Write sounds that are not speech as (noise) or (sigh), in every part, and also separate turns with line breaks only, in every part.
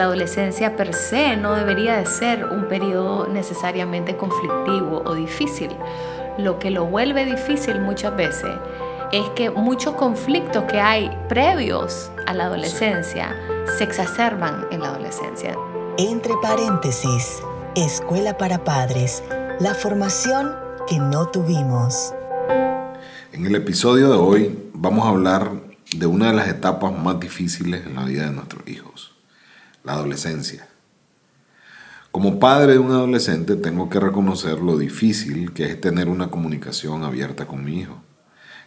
La adolescencia per se no debería de ser un periodo necesariamente conflictivo o difícil. Lo que lo vuelve difícil muchas veces es que muchos conflictos que hay previos a la adolescencia se exacerban en la adolescencia.
Entre paréntesis, Escuela para Padres, la formación que no tuvimos.
En el episodio de hoy vamos a hablar de una de las etapas más difíciles en la vida de nuestros hijos, la adolescencia. Como padre de un adolescente tengo que reconocer lo difícil que es tener una comunicación abierta con mi hijo.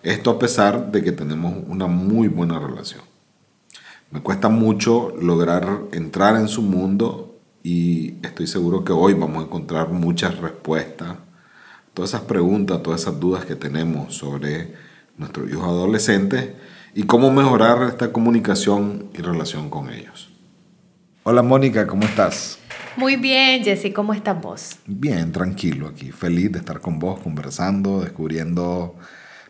Esto a pesar de que tenemos una muy buena relación. Me cuesta mucho lograr entrar en su mundo y estoy seguro que hoy vamos a encontrar muchas respuestas. Todas esas preguntas, todas esas dudas que tenemos sobre nuestros hijos adolescentes y cómo mejorar esta comunicación y relación con ellos. Hola Mónica, ¿cómo estás?
Muy bien, Jessy, ¿cómo estás vos?
Bien, tranquilo aquí, feliz de estar con vos, conversando, descubriendo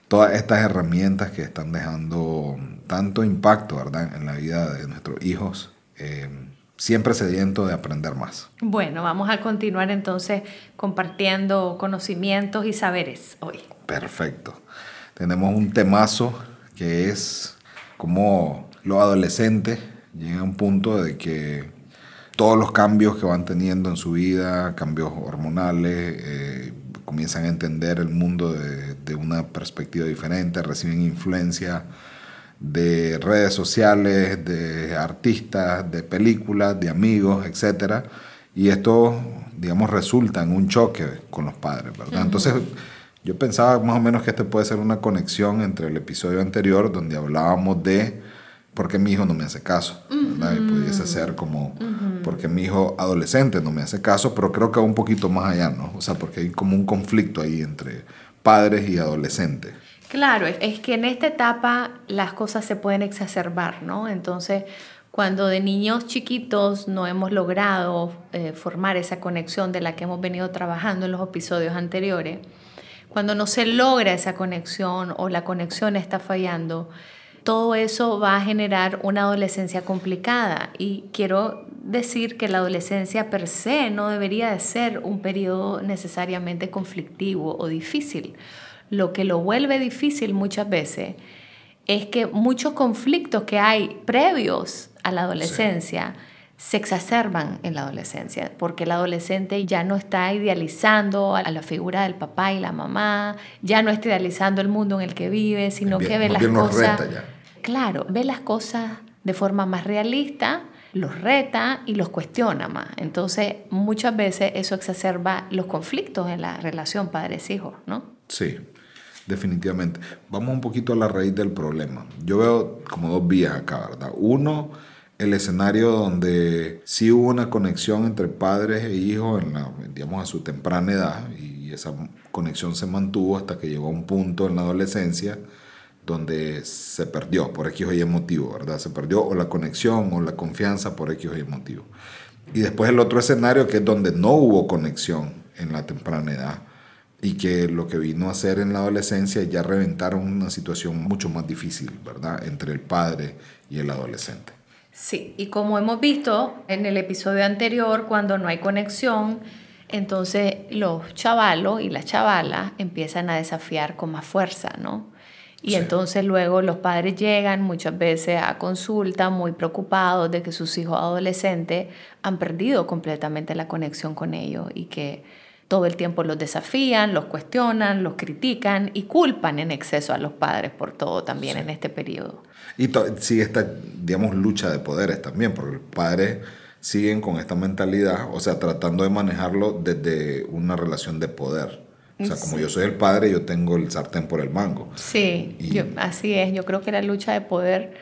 todas estas herramientas que están dejando tanto impacto, ¿verdad?, en la vida de nuestros hijos. Eh, siempre sediento de aprender más.
Bueno, vamos a continuar entonces compartiendo conocimientos y saberes hoy.
Perfecto. Tenemos un temazo que es cómo los adolescentes llegan a un punto de que todos los cambios que van teniendo en su vida, cambios hormonales, eh, comienzan a entender el mundo de, de, una perspectiva diferente, reciben influencia de redes sociales, de artistas, de películas, de amigos, etc. Y esto, digamos, resulta en un choque con los padres, ¿verdad? Entonces, yo pensaba más o menos que este puede ser una conexión entre el episodio anterior, donde hablábamos de porque mi hijo no me hace caso, ¿verdad? Y pudiese ser como, porque mi hijo adolescente no me hace caso, pero creo que va un poquito más allá, ¿no? O sea, porque hay como un conflicto ahí entre padres y adolescentes.
Claro, es que en esta etapa las cosas se pueden exacerbar, ¿no? Entonces, cuando de niños chiquitos no hemos logrado eh, formar esa conexión de la que hemos venido trabajando en los episodios anteriores, cuando no se logra esa conexión o la conexión está fallando, todo eso va a generar una adolescencia complicada y quiero decir que la adolescencia per se no debería de ser un periodo necesariamente conflictivo o difícil. Lo que lo vuelve difícil muchas veces es que muchos conflictos que hay previos a la adolescencia se exacerban en la adolescencia, porque el adolescente ya no está idealizando a la figura del papá y la mamá, ya no está idealizando el mundo en el que vive, sino que ve las cosas claro, ve las cosas de forma más realista, los reta y los cuestiona más. Entonces, muchas veces eso exacerba los conflictos en la relación padres-hijos, ¿no?
Sí, definitivamente. Vamos un poquito a la raíz del problema. Yo veo como dos vías acá, ¿verdad? Uno, el escenario donde sí hubo una conexión entre padres e hijos, en la, digamos, a su temprana edad, y esa conexión se mantuvo hasta que llegó a un punto en la adolescencia donde se perdió por X o Y motivo, ¿verdad? Se perdió o la conexión o la confianza por X o Y motivo. Y después el otro escenario que es donde no hubo conexión en la temprana edad y que lo que vino a hacer en la adolescencia ya reventaron una situación mucho más difícil, ¿verdad? Entre el padre y el adolescente.
Sí, y como hemos visto en el episodio anterior, cuando no hay conexión, entonces los chavalos y las chavalas empiezan a desafiar con más fuerza, ¿no? Y entonces luego los padres llegan muchas veces a consulta muy preocupados de que sus hijos adolescentes han perdido completamente la conexión con ellos y que todo el tiempo los desafían, los cuestionan, los critican y culpan en exceso a los padres por todo también en este periodo.
Y sigue esta, digamos, lucha de poderes también, porque los padres siguen con esta mentalidad, o sea, tratando de manejarlo desde una relación de poder. O sea, como yo soy el padre, yo tengo el sartén por el mango.
Sí, así es. Yo creo que la lucha de poder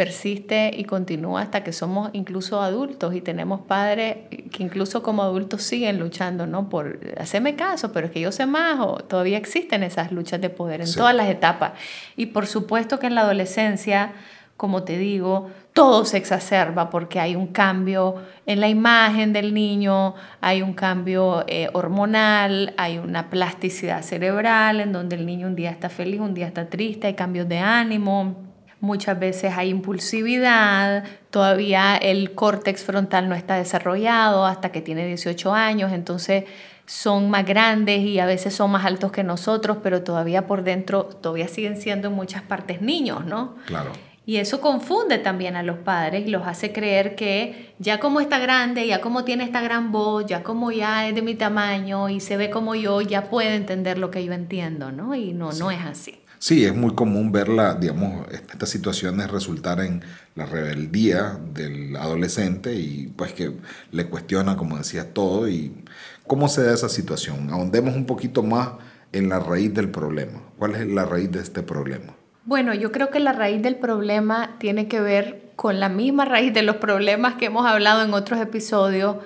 persiste y continúa hasta que somos incluso adultos y tenemos padres que incluso como adultos siguen luchando, ¿no? Por hacerme caso, pero es que yo sé más o todavía existen esas luchas de poder en todas las etapas. Y por supuesto que en la adolescencia como te digo, todo se exacerba porque hay un cambio en la imagen del niño, hay un cambio eh, hormonal, hay una plasticidad cerebral en donde el niño un día está feliz, un día está triste, hay cambios de ánimo. muchas veces hay impulsividad, todavía el córtex frontal no está desarrollado hasta que tiene 18 años, entonces son más grandes y a veces son más altos que nosotros, pero todavía por dentro todavía siguen siendo en muchas partes niños, ¿no?
Claro.
Y eso confunde también a los padres y los hace creer que ya como está grande, ya como tiene esta gran voz, ya como ya es de mi tamaño y se ve como yo, ya puede entender lo que yo entiendo, ¿no? Y no, no es así.
Sí, es muy común ver digamos, estas situaciones resultar en la rebeldía del adolescente y pues que le cuestiona, como decía, todo. y ¿Cómo se da esa situación? Ahondemos un poquito más en la raíz del problema. ¿Cuál es la raíz de este problema?
Bueno, yo creo que la raíz del problema tiene que ver con la misma raíz de los problemas que hemos hablado en otros episodios,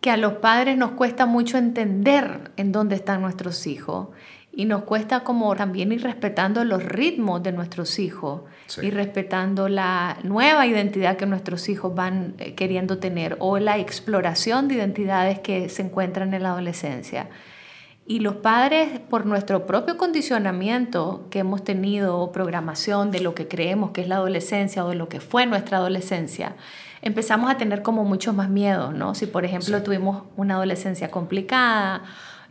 que a los padres nos cuesta mucho entender en dónde están nuestros hijos y nos cuesta como también ir respetando los ritmos de nuestros hijos y respetando la nueva identidad que nuestros hijos van eh, queriendo tener o la exploración de identidades que se encuentran en la adolescencia. Y los padres, por nuestro propio condicionamiento que hemos tenido o programación de lo que creemos que es la adolescencia o de lo que fue nuestra adolescencia, empezamos a tener como mucho más miedo, ¿no? Si, por ejemplo, tuvimos una adolescencia complicada,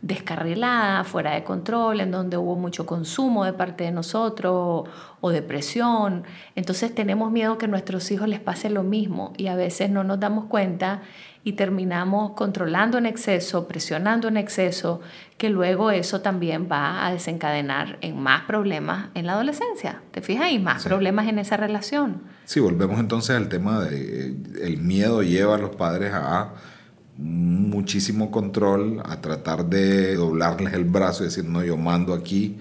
descarrilada, fuera de control, en donde hubo mucho consumo de parte de nosotros o depresión, entonces tenemos miedo que a nuestros hijos les pase lo mismo y a veces no nos damos cuenta y terminamos controlando en exceso, presionando en exceso, que luego eso también va a desencadenar en más problemas en la adolescencia. ¿Te fijas? Y más problemas en esa relación.
Sí, volvemos entonces al tema de eh, el miedo lleva a los padres a muchísimo control, a tratar de doblarles el brazo y decir, no, yo mando aquí,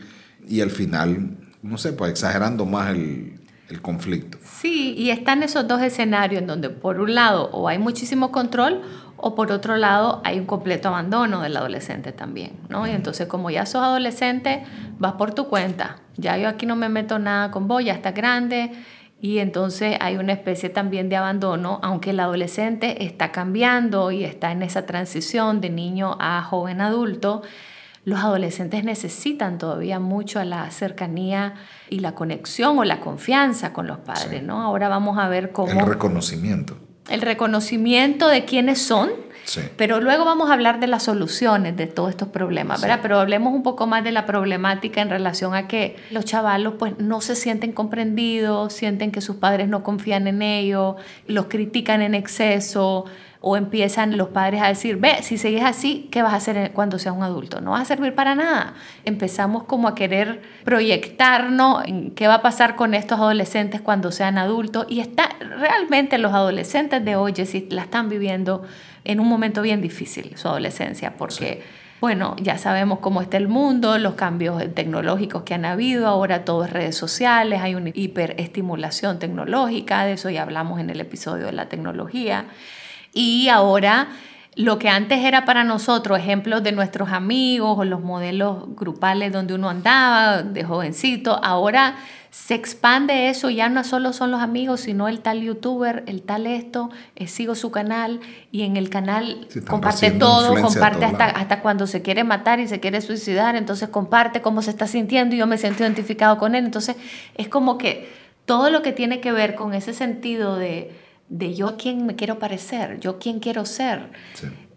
y al final, no sé, pues exagerando más el, el conflicto.
Sí, y están esos dos escenarios en donde por un lado o hay muchísimo control o por otro lado hay un completo abandono del adolescente también, ¿no? Y entonces como ya sos adolescente, vas por tu cuenta, ya yo aquí no me meto nada con vos, ya estás grande y entonces hay una especie también de abandono, aunque el adolescente está cambiando y está en esa transición de niño a joven adulto, los adolescentes necesitan todavía mucho a la cercanía y la conexión o la confianza con los padres, ¿no? Ahora vamos a ver cómo...
El reconocimiento.
El reconocimiento de quiénes son, pero luego vamos a hablar de las soluciones de todos estos problemas, ¿verdad? Pero hablemos un poco más de la problemática en relación a que los chavalos pues no se sienten comprendidos, sienten que sus padres no confían en ellos, los critican en exceso, o empiezan los padres a decir, ve, si sigues así, ¿qué vas a hacer cuando seas un adulto? No vas a servir para nada. Empezamos como a querer proyectarnos en qué va a pasar con estos adolescentes cuando sean adultos y está realmente los adolescentes de hoy, si la están viviendo en un momento bien difícil, su adolescencia, porque... Bueno, ya sabemos cómo está el mundo, los cambios tecnológicos que han habido, ahora todo es redes sociales, hay una hiperestimulación tecnológica, de eso ya hablamos en el episodio de la tecnología. Y ahora lo que antes era para nosotros ejemplos de nuestros amigos o los modelos grupales donde uno andaba de jovencito, ahora se expande eso, ya no solo son los amigos, sino el tal youtuber, el tal esto, eh, sigo su canal y en el canal comparte todo, comparte hasta, hasta cuando se quiere matar y se quiere suicidar, entonces comparte cómo se está sintiendo y yo me siento identificado con él, entonces es como que todo lo que tiene que ver con ese sentido de de yo a quién me quiero parecer, yo quién quiero ser.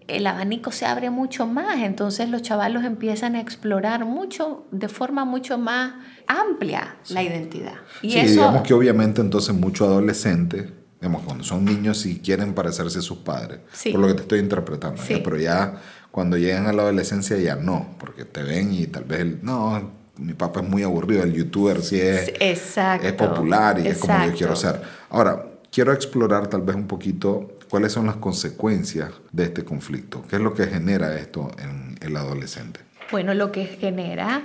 El abanico se abre mucho más, entonces los chavalos empiezan a explorar mucho, de forma mucho más amplia, la identidad.
Y sí, digamos que obviamente entonces muchos adolescentes, digamos, cuando son niños y quieren parecerse a sus padres, por lo que te estoy interpretando, pero ya cuando llegan a la adolescencia ya no, porque te ven y tal vez, el, no, mi papá es muy aburrido, el youtuber sí es, es popular y es como yo quiero ser. Ahora, quiero explorar tal vez un poquito cuáles son las consecuencias de este conflicto. ¿Qué es lo que genera esto en el adolescente?
Bueno, lo que genera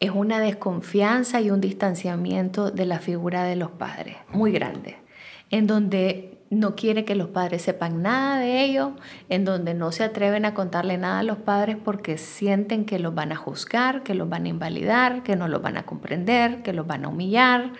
es una desconfianza y un distanciamiento de la figura de los padres, muy grande, en donde no quiere que los padres sepan nada de ellos, en donde no se atreven a contarle nada a los padres porque sienten que los van a juzgar, que los van a invalidar, que no los van a comprender, que los van a humillar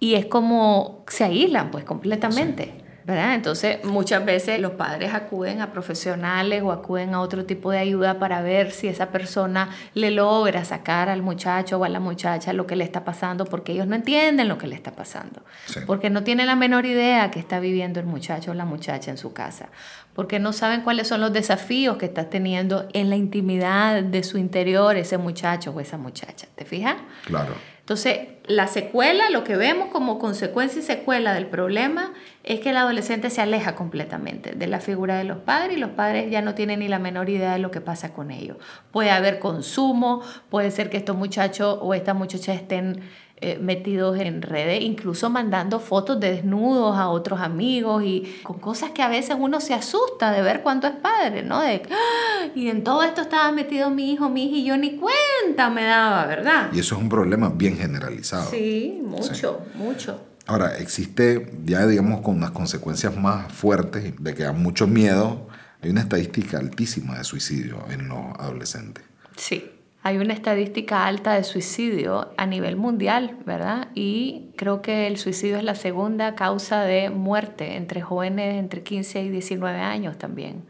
y es como se aíslan pues completamente. ¿verdad? Entonces, muchas veces los padres acuden a profesionales o acuden a otro tipo de ayuda para ver si esa persona le logra sacar al muchacho o a la muchacha lo que le está pasando, porque ellos no entienden lo que le está pasando,
Sí.
porque no tienen la menor idea que está viviendo el muchacho o la muchacha en su casa, porque no saben cuáles son los desafíos que está teniendo en la intimidad de su interior ese muchacho o esa muchacha. ¿Te fijas?
Claro.
Entonces, la secuela, lo que vemos como consecuencia y secuela del problema es que el adolescente se aleja completamente de la figura de los padres y los padres ya no tienen ni la menor idea de lo que pasa con ellos. Puede haber consumo, puede ser que estos muchachos o estas muchachas estén eh, metidos en redes, incluso mandando fotos de desnudos a otros amigos y con cosas que a veces uno se asusta de ver cuando es padre, ¿no? De, "Ah, y en todo esto estaba metido mi hijo, mi hija y yo ni cuenta me daba, ¿verdad?
Y eso es un problema bien generalizado.
Sí, mucho, mucho.
Ahora, existe ya, digamos, con unas consecuencias más fuertes, de que da mucho miedo, hay una estadística altísima de suicidio en los adolescentes.
Sí. Hay una estadística alta de suicidio a nivel mundial, ¿verdad? Y creo que el suicidio es la segunda causa de muerte entre jóvenes entre 15 y 19 años también.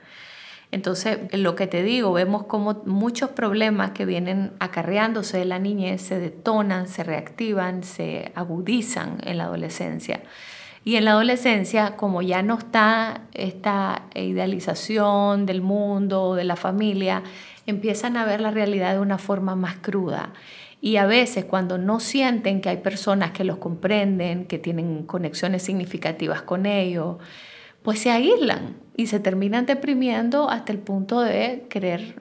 Entonces, lo que te digo, vemos como muchos problemas que vienen acarreándose de la niñez se detonan, se reactivan, se agudizan en la adolescencia. Y en la adolescencia, como ya no está esta idealización del mundo, de la familia, empiezan a ver la realidad de una forma más cruda. Y a veces cuando no sienten que hay personas que los comprenden, que tienen conexiones significativas con ellos, pues se aíslan y se terminan deprimiendo hasta el punto de querer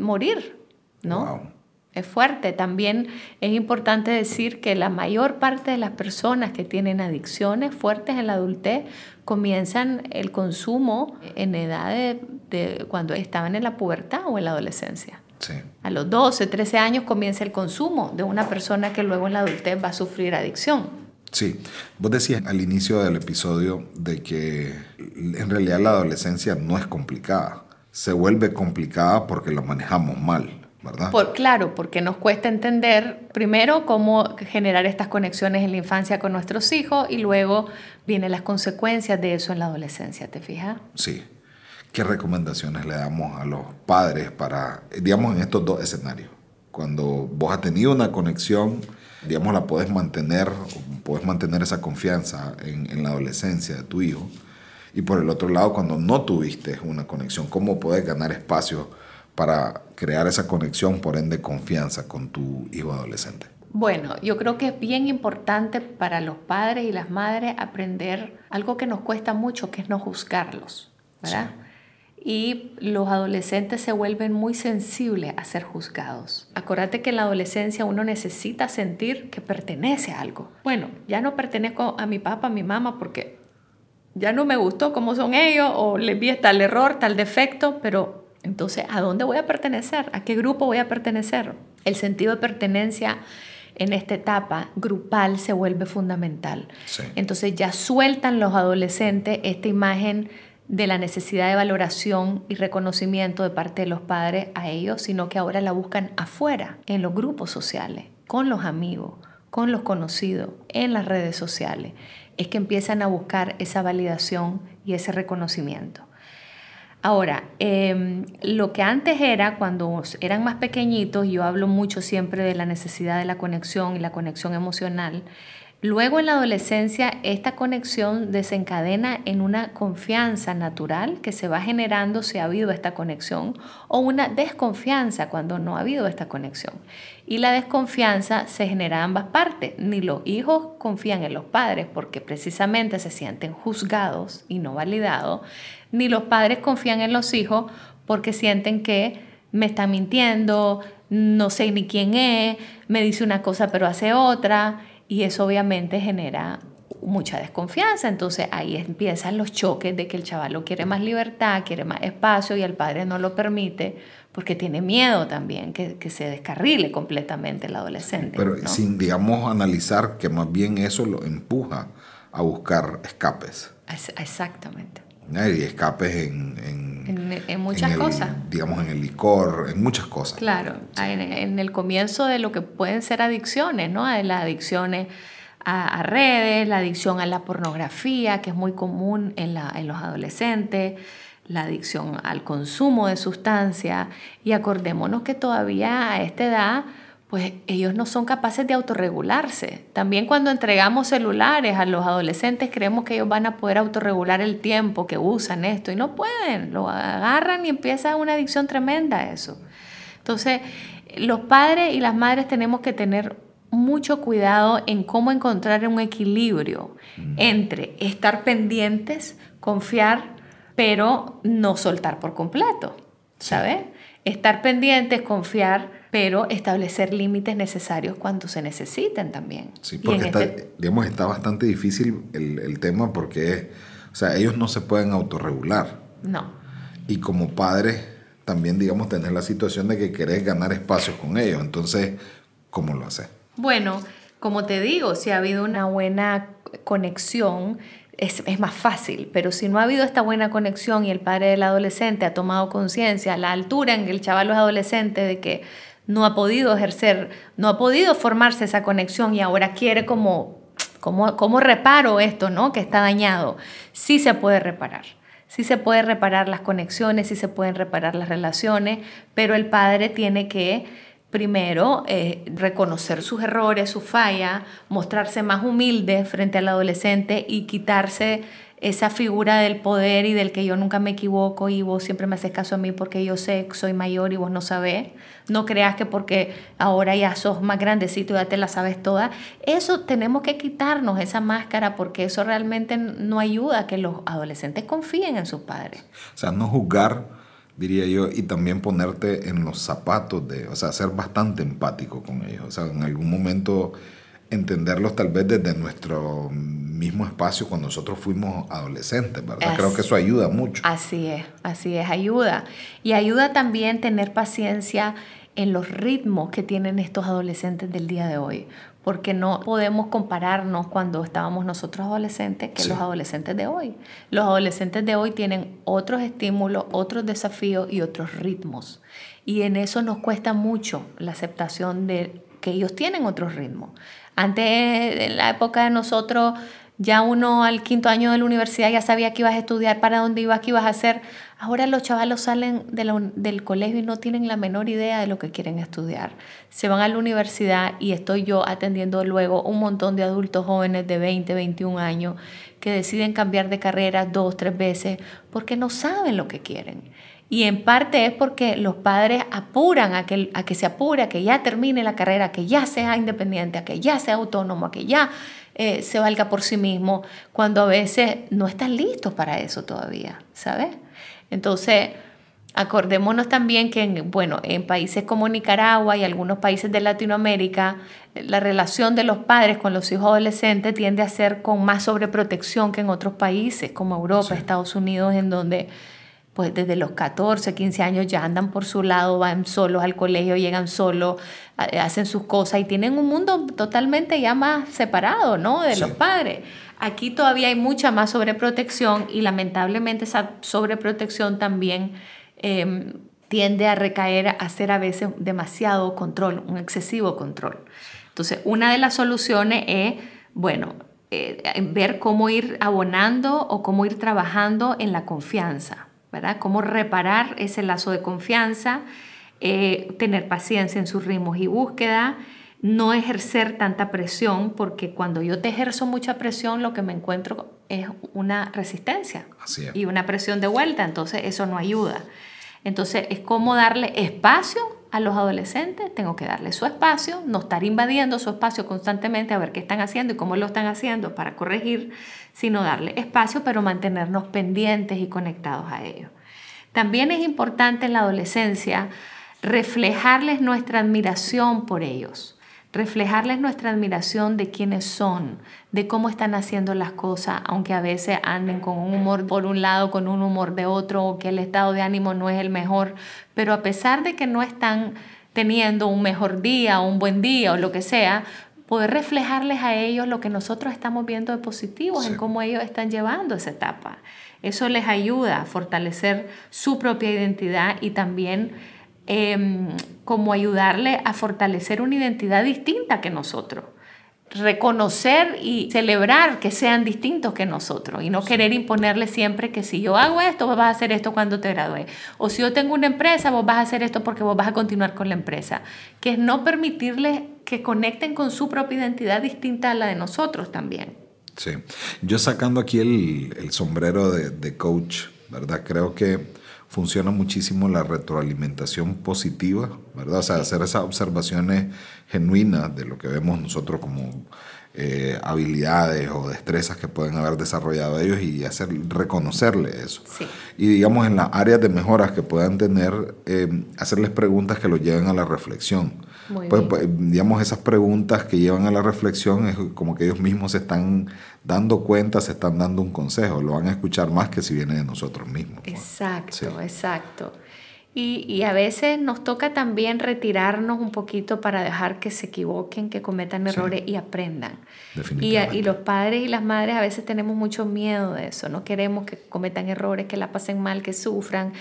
morir, ¿no? Es fuerte. También es importante decir que la mayor parte de las personas que tienen adicciones fuertes en la adultez comienzan el consumo en edad de, de cuando estaban en la pubertad o en la adolescencia.
Sí.
A los 12, 13 años comienza el consumo de una persona que luego en la adultez va a sufrir adicción.
Sí, vos decías al inicio del episodio de que en realidad la adolescencia no es complicada, se vuelve complicada porque lo manejamos mal, ¿verdad?
Por, claro, porque nos cuesta entender primero cómo generar estas conexiones en la infancia con nuestros hijos y luego vienen las consecuencias de eso en la adolescencia, ¿te fijas?
Sí. ¿Qué recomendaciones le damos a los padres para, digamos, en estos dos escenarios? Cuando vos has tenido una conexión, digamos, la puedes mantener, puedes mantener esa confianza en, en la adolescencia de tu hijo. Y por el otro lado, cuando no tuviste una conexión, ¿cómo puedes ganar espacio para crear esa conexión, por ende, confianza con tu hijo adolescente?
Bueno, yo creo que es bien importante para los padres y las madres aprender algo que nos cuesta mucho, que es no juzgarlos, ¿verdad? Y los adolescentes se vuelven muy sensibles a ser juzgados. Acuérdate que en la adolescencia uno necesita sentir que pertenece a algo. Bueno, ya no pertenezco a mi papá, a mi mamá, porque ya no me gustó cómo son ellos, o les vi tal error, tal defecto, pero entonces, ¿a dónde voy a pertenecer? ¿A qué grupo voy a pertenecer? El sentido de pertenencia en esta etapa grupal se vuelve fundamental.
Sí.
Entonces ya sueltan los adolescentes esta imagen de la necesidad de valoración y reconocimiento de parte de los padres a ellos, sino que ahora la buscan afuera, en los grupos sociales, con los amigos, con los conocidos, en las redes sociales. Es que empiezan a buscar esa validación y ese reconocimiento. Ahora, eh, lo que antes era, cuando eran más pequeñitos, yo hablo mucho siempre de la necesidad de la conexión y la conexión emocional, Luego en la adolescencia esta conexión desencadena en una confianza natural que se va generando si ha habido esta conexión o una desconfianza cuando no ha habido esta conexión. Y la desconfianza se genera en ambas partes. Ni los hijos confían en los padres porque precisamente se sienten juzgados y no validados, ni los padres confían en los hijos porque sienten que me está mintiendo, no sé ni quién es, me dice una cosa pero hace otra y eso obviamente genera mucha desconfianza. Entonces ahí empiezan los choques de que el chavalo quiere más libertad, quiere más espacio y el padre no lo permite porque tiene miedo también que, que se descarrile completamente el adolescente.
Pero
¿no?
sin, digamos, analizar que más bien eso lo empuja a buscar escapes.
Es- Exactamente.
¿No? Y escapes en, en,
En, en muchas
el,
cosas.
Digamos, en el licor, en muchas cosas.
Claro, en, en el comienzo de lo que pueden ser adicciones, ¿no? Las adicciones a, redes, la adicción a la pornografía, que es muy común en, la, en los adolescentes, la adicción al consumo de sustancias. Y acordémonos que todavía a esta edad, pues ellos no son capaces de autorregularse. También cuando entregamos celulares a los adolescentes creemos que ellos van a poder autorregular el tiempo que usan esto y no pueden, lo agarran y empieza una adicción tremenda a eso. Entonces, los padres y las madres tenemos que tener mucho cuidado en cómo encontrar un equilibrio mm. entre estar pendientes, confiar, pero no soltar por completo, ¿sabes? Estar pendientes, confiar, pero establecer límites necesarios cuando se necesiten también.
Sí, porque está, este digamos, está bastante difícil el, el tema porque, o sea, ellos no se pueden autorregular.
No.
Y como padres, también, digamos, tener la situación de que querés ganar espacios con ellos. Entonces, ¿cómo lo haces?
Bueno, como te digo, si ha habido una buena conexión, es, es, más fácil, pero si no ha habido esta buena conexión y el padre del adolescente ha tomado conciencia, la altura en que el chaval es adolescente de que no ha podido ejercer, no ha podido formarse esa conexión y ahora quiere como, como, como reparo esto, ¿no? Que está dañado. Sí se puede reparar. Sí se puede reparar las conexiones, sí se pueden reparar las relaciones, pero el padre tiene que primero eh, reconocer sus errores, su falla, mostrarse más humilde frente al adolescente y quitarse esa figura del poder y del que yo nunca me equivoco y vos siempre me haces caso a mí porque yo sé que soy mayor y vos no sabés. No creas que porque ahora ya sos más grandecito ya te la sabes toda. Eso tenemos que quitarnos esa máscara porque eso realmente no ayuda a que los adolescentes confíen en sus padres.
O sea, no juzgar, diría yo, y también ponerte en los zapatos de, o sea, ser bastante empático con ellos. O sea, en algún momento entenderlos tal vez desde nuestro mismo espacio cuando nosotros fuimos adolescentes, ¿verdad? Creo que eso ayuda mucho.
Así es, así es, ayuda. Y ayuda también tener paciencia en los ritmos que tienen estos adolescentes del día de hoy, porque no podemos compararnos cuando estábamos nosotros adolescentes que los adolescentes de hoy. Los adolescentes de hoy tienen otros estímulos, otros desafíos y otros ritmos. Y en eso nos cuesta mucho la aceptación de que ellos tienen otros ritmos. Antes, en la época de nosotros, ya uno al quinto año de la universidad ya sabía que ibas a estudiar, para dónde ibas, qué ibas a hacer. Ahora los chavalos salen del colegio y no tienen la menor idea de lo que quieren estudiar. Se van a la universidad y estoy yo atendiendo luego un montón de adultos jóvenes de 20, 21 años que deciden cambiar de carrera dos, tres veces porque no saben lo que quieren. Y en parte es porque los padres apuran a que, se apure, a que ya termine la carrera, a que ya sea independiente, a que ya sea autónomo, a que ya eh, se valga por sí mismo, cuando a veces no están listos para eso todavía, ¿sabes? Entonces, acordémonos también que, en, bueno, en países como Nicaragua y algunos países de Latinoamérica, la relación de los padres con los hijos adolescentes tiende a ser con más sobreprotección que en otros países, como Europa, Estados Unidos, en donde pues desde los 14, 15 años ya andan por su lado, van solos al colegio, llegan solos, hacen sus cosas y tienen un mundo totalmente ya más separado, ¿no? De los padres. Aquí todavía hay mucha más sobreprotección y lamentablemente esa sobreprotección también em, tiende a recaer a ser a veces demasiado control, un excesivo control. Entonces, una de las soluciones es, bueno, eh, ver cómo ir abonando o cómo ir trabajando en la confianza. ¿verdad? Cómo reparar ese lazo de confianza, eh, tener paciencia en sus ritmos y búsqueda, no ejercer tanta presión, porque cuando yo te ejerzo mucha presión, lo que me encuentro es una resistencia y una presión de vuelta, entonces eso no ayuda. Entonces es como darle espacio a los adolescentes, tengo que darle su espacio, no estar invadiendo su espacio constantemente a ver qué están haciendo y cómo lo están haciendo para corregir, sino darle espacio, pero mantenernos pendientes y conectados a ellos. También es importante en la adolescencia reflejarles nuestra admiración por ellos reflejarles nuestra admiración de quiénes son, de cómo están haciendo las cosas, aunque a veces anden con un humor por un lado, con un humor de otro, o que el estado de ánimo no es el mejor, pero a pesar de que no están teniendo un mejor día un buen día o lo que sea, poder reflejarles a ellos lo que nosotros estamos viendo de positivos en cómo ellos están llevando esa etapa. Eso les ayuda a fortalecer su propia identidad y también Em, como ayudarle a fortalecer una identidad distinta que nosotros. reconocer y celebrar que sean distintos que nosotros y no querer imponerles siempre que si yo hago esto, vos vas a hacer esto cuando te gradúes. O si yo tengo una empresa, vos vas a hacer esto porque vos vas a continuar con la empresa. Que es no permitirles que conecten con su propia identidad distinta a la de nosotros también.
Sí, yo sacando aquí el, el sombrero de, de coach, ¿verdad? Creo que funciona muchísimo la retroalimentación positiva, ¿verdad? O sea, hacer esas observaciones genuinas de lo que vemos nosotros como eh, habilidades o destrezas que pueden haber desarrollado ellos y hacer reconocerle eso. Y digamos en las áreas de mejoras que puedan tener, eh, hacerles preguntas que los lleven a la reflexión. Pues, pues, digamos, esas preguntas que llevan a la reflexión es como que ellos mismos se están dando cuenta, se están dando un consejo, lo van a escuchar más que si viene de nosotros mismos.
Pues. Exacto, exacto. Y, a veces nos toca también retirarnos un poquito para dejar que se equivoquen, que cometan errores y aprendan. Y, y, los padres y las madres a veces tenemos mucho miedo de eso, no queremos que cometan errores, que la pasen mal, que sufran.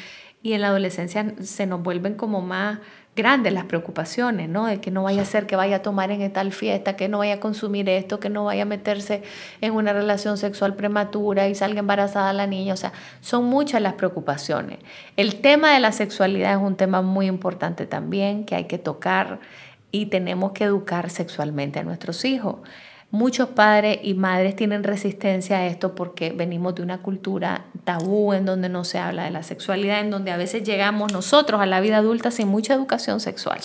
Y en la adolescencia se nos vuelven como más grandes las preocupaciones, ¿no? De que no vaya a ser que vaya a tomar en tal fiesta, que no vaya a consumir esto, que no vaya a meterse en una relación sexual prematura y salga embarazada la niña. O sea, son muchas las preocupaciones. El tema de la sexualidad es un tema muy importante también que hay que tocar y tenemos que educar sexualmente a nuestros hijos. Muchos padres y madres tienen resistencia a esto porque venimos de una cultura tabú en donde no se habla de la sexualidad, en donde a veces llegamos nosotros a la vida adulta sin mucha educación sexual.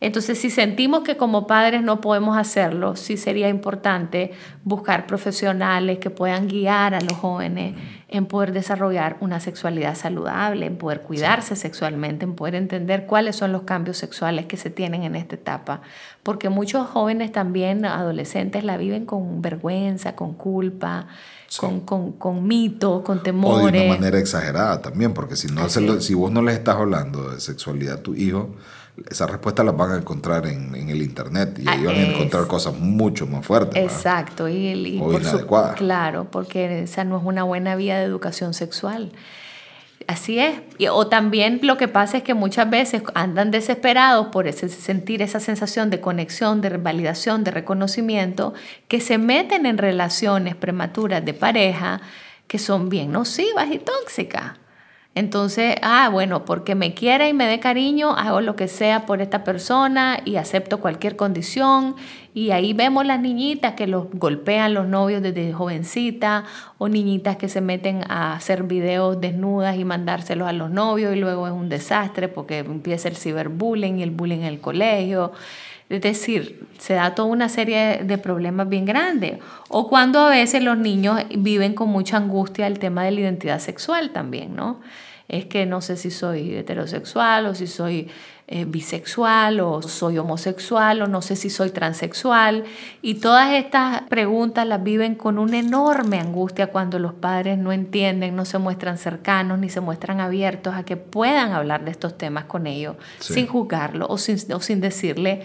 Entonces, si sentimos que como padres no podemos hacerlo, sí sería importante buscar profesionales que puedan guiar a los jóvenes en poder desarrollar una sexualidad saludable, en poder cuidarse sexualmente, en poder entender cuáles son los cambios sexuales que se tienen en esta etapa. Porque muchos jóvenes también, adolescentes, la viven con vergüenza, con culpa. Con, con, con temores. O
de una manera exagerada también, porque si, no si vos no les estás hablando de sexualidad a tu hijo, esas respuestas las van a encontrar en, en el internet y ahí van a ah, encontrar cosas mucho más fuertes.
Exacto, y, y
o inadecuadas.
claro, porque esa no es una buena vía de educación sexual. Así es. o también lo que pasa es que muchas veces andan desesperados por ese, sentir esa sensación de conexión, de validación, de reconocimiento, que se meten en relaciones prematuras de pareja que son bien nocivas y tóxicas. Entonces, ah, bueno, porque me quiere y me dé cariño, hago lo que sea por esta persona y acepto cualquier condición. Y ahí vemos las niñitas que los golpean los novios desde jovencita o niñitas que se meten a hacer videos desnudas y mandárselos a los novios y luego es un desastre porque empieza el ciberbullying y el bullying en el colegio. Es decir, se da toda una serie de problemas bien grandes. O cuando a veces los niños viven con mucha angustia el tema de la identidad sexual también, ¿no? Es que no sé si soy heterosexual o si soy eh, bisexual o soy homosexual o no sé si soy transexual. Y todas estas preguntas las viven con una enorme angustia cuando los padres no entienden, no se muestran cercanos ni se muestran abiertos a que puedan hablar de estos temas con ellos sin juzgarlo o sin, o sin decirle...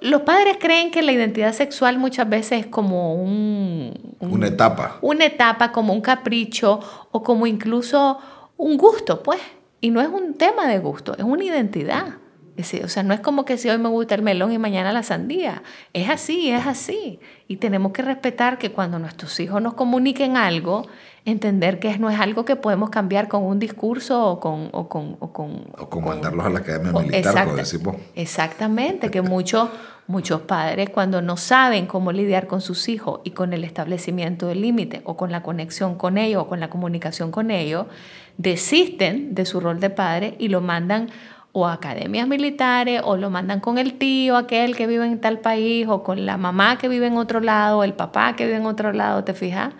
Los padres creen que la identidad sexual muchas veces es como un,
una etapa.
Una etapa, como un capricho o como incluso un gusto, pues. Y no es un tema de gusto, es una identidad. o sea, no es como que si hoy me gusta el melón y mañana la sandía. Es así, es así. Y tenemos que respetar que cuando nuestros hijos nos comuniquen algo, entender que no es algo que podemos cambiar con un discurso o con... O con, o con,
o mandarlos a la academia militar, como decimos.
Exactamente, que muchos, muchos padres cuando no saben cómo lidiar con sus hijos y con el establecimiento del límite o con la conexión con ellos o con la comunicación con ellos, desisten de su rol de padre y lo mandan o a academias militares o lo mandan con el tío, aquel que vive en tal país, o con la mamá que vive en otro lado, el papá que vive en otro lado, ¿te fijas?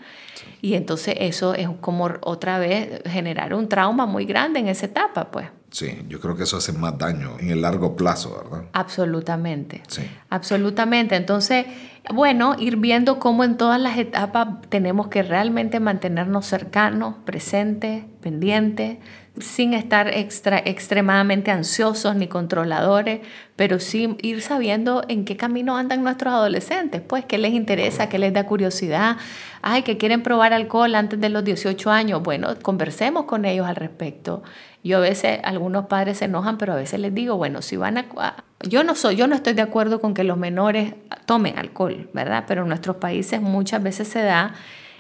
Y entonces eso es como otra vez generar un trauma muy grande en esa etapa, pues.
Sí, yo creo que eso hace más daño en el largo plazo, ¿verdad?
Absolutamente. Sí. Absolutamente. Entonces, bueno, ir viendo cómo en todas las etapas tenemos que realmente mantenernos cercanos, presentes, pendientes, sin estar extra, extremadamente ansiosos ni controladores, pero sí ir sabiendo en qué camino andan nuestros adolescentes, pues qué les interesa, qué les da curiosidad, ay, que quieren probar alcohol antes de los 18 años, bueno, conversemos con ellos al respecto. Yo a veces, algunos padres se enojan, pero a veces les digo, bueno, si van a, Yo no soy, yo no estoy de acuerdo con que los menores tomen alcohol, ¿verdad? Pero en nuestros países muchas veces se da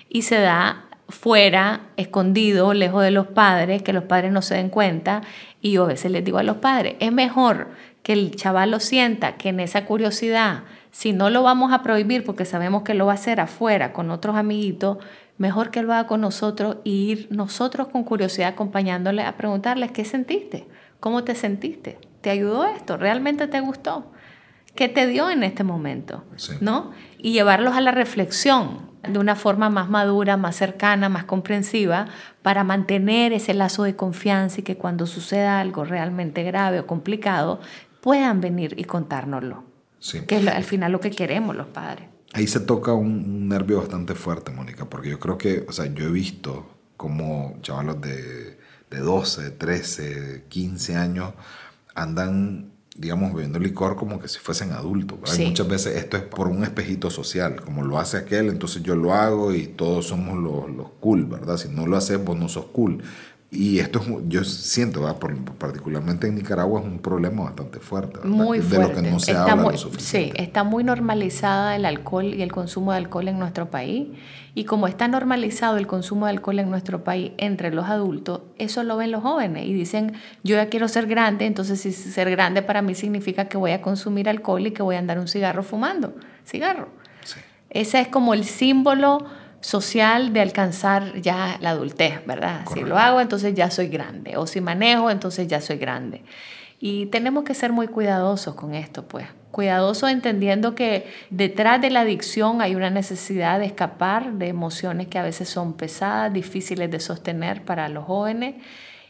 y se da fuera, escondido, lejos de los padres, que los padres no se den cuenta. Y yo a veces les digo a los padres, es mejor que el chaval lo sienta, que en esa curiosidad, si no lo vamos a prohibir porque sabemos que lo va a hacer afuera con otros amiguitos, mejor que lo haga con nosotros y ir nosotros con curiosidad acompañándole a preguntarles qué sentiste, cómo te sentiste, te ayudó esto, realmente te gustó, qué te dio en este momento, ¿no? Y llevarlos a la reflexión de una forma más madura, más cercana, más comprensiva, para mantener ese lazo de confianza y que cuando suceda algo realmente grave o complicado, puedan venir y contárnoslo. Que es al final lo que queremos los padres.
Ahí se toca un, nervio bastante fuerte, Mónica, porque yo creo que, o sea, yo he visto como chavalos de, de 12, 13, 15 años andan digamos, bebiendo licor como que si fuesen adultos. Muchas veces esto es por un espejito social, como lo hace aquel, entonces yo lo hago y todos somos los, los cool, ¿verdad? Si no lo haces, vos no sos cool. Y esto es, yo siento, particularmente en Nicaragua, es un problema bastante fuerte.
Muy fuerte.
De lo que no se está habla lo
Sí, está muy normalizada el alcohol y el consumo de alcohol en nuestro país. Y como está normalizado el consumo de alcohol en nuestro país entre los adultos, eso lo ven los jóvenes y dicen, yo ya quiero ser grande, entonces si ser grande para mí significa que voy a consumir alcohol y que voy a andar un cigarro fumando. Cigarro. Sí. Ese es como el símbolo social de alcanzar ya la adultez, ¿verdad? Si lo hago, entonces ya soy grande. O si manejo, entonces ya soy grande. Y tenemos que ser muy cuidadosos con esto, pues. Cuidadosos entendiendo que detrás de la adicción hay una necesidad de escapar de emociones que a veces son pesadas, difíciles de sostener para los jóvenes.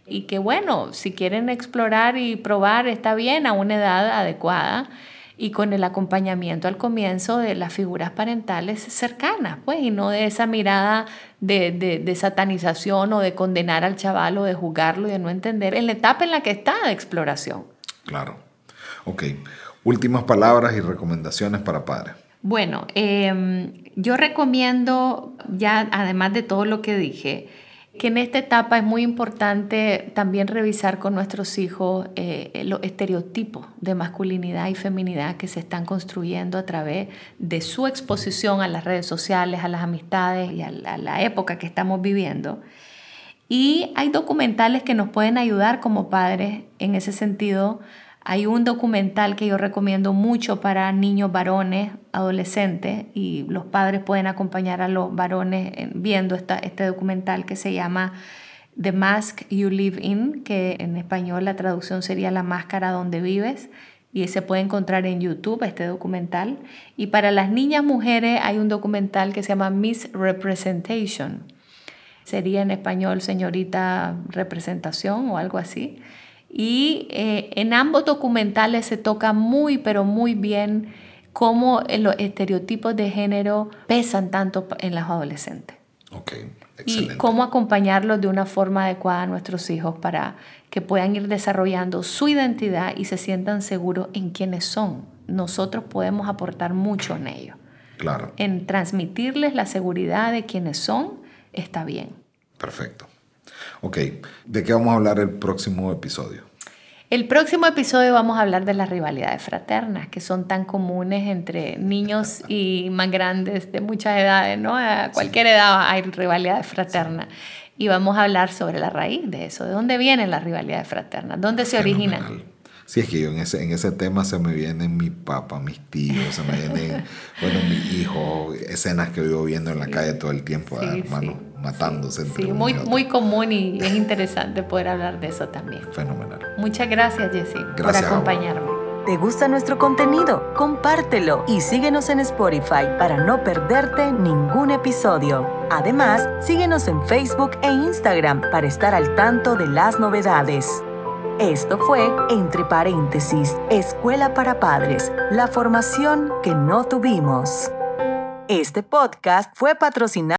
Y que bueno, si quieren explorar y probar, está bien a una edad adecuada y con el acompañamiento al comienzo de las figuras parentales cercanas, pues, y no de esa mirada de, de, satanización o de condenar al chaval o de juzgarlo y de no entender en la etapa en la que está de exploración.
Claro. Ok. Últimas palabras y recomendaciones para padres.
Bueno, em, yo recomiendo, ya además de todo lo que dije, que en esta etapa es muy importante también revisar con nuestros hijos eh, los estereotipos de masculinidad y feminidad que se están construyendo a través de su exposición a las redes sociales, a las amistades y a la época que estamos viviendo. Y hay documentales que nos pueden ayudar como padres en ese sentido hay un documental que yo recomiendo mucho para niños varones, adolescentes, y los padres pueden acompañar a los varones viendo esta, este documental que se llama The Mask You Live In, que en español la traducción sería La máscara donde vives, y se puede encontrar en YouTube este documental. Y para las niñas mujeres hay un documental que se llama Miss Representation. Sería en español señorita representación o algo así y eh, en ambos documentales se toca muy, pero muy bien cómo los estereotipos de género pesan tanto en los adolescentes.
Okay,
y cómo acompañarlos de una forma adecuada a nuestros hijos para que puedan ir desarrollando su identidad y se sientan seguros en quiénes son. Nosotros podemos aportar mucho en ello.
Claro.
En transmitirles la seguridad de quiénes son, está bien.
Perfecto. Ok, ¿de qué vamos a hablar el próximo episodio?
El próximo episodio vamos a hablar de las rivalidades fraternas, que son tan comunes entre niños (laughs) y más grandes de muchas edades, ¿no? A cualquier edad hay rivalidades fraternas. Y vamos a hablar sobre la raíz de eso, de dónde vienen las rivalidades fraternas, dónde se originan.
Sí, es que yo en ese, en ese tema se me vienen mi papá, mis tíos, se me vienen, (laughs) bueno, mi hijo, escenas que vivo viendo en la calle todo el tiempo, hermano matándose.
sí, muy, muy común y es interesante poder hablar de eso también.
Fenomenal.
Muchas gracias, Jessy, por acompañarme.
¿Te gusta nuestro contenido? Compártelo y síguenos en Spotify para no perderte ningún episodio. Además, síguenos en Facebook e Instagram para estar al tanto de las novedades. Esto fue, entre paréntesis, Escuela para Padres, la formación que no tuvimos. Este podcast fue patrocinado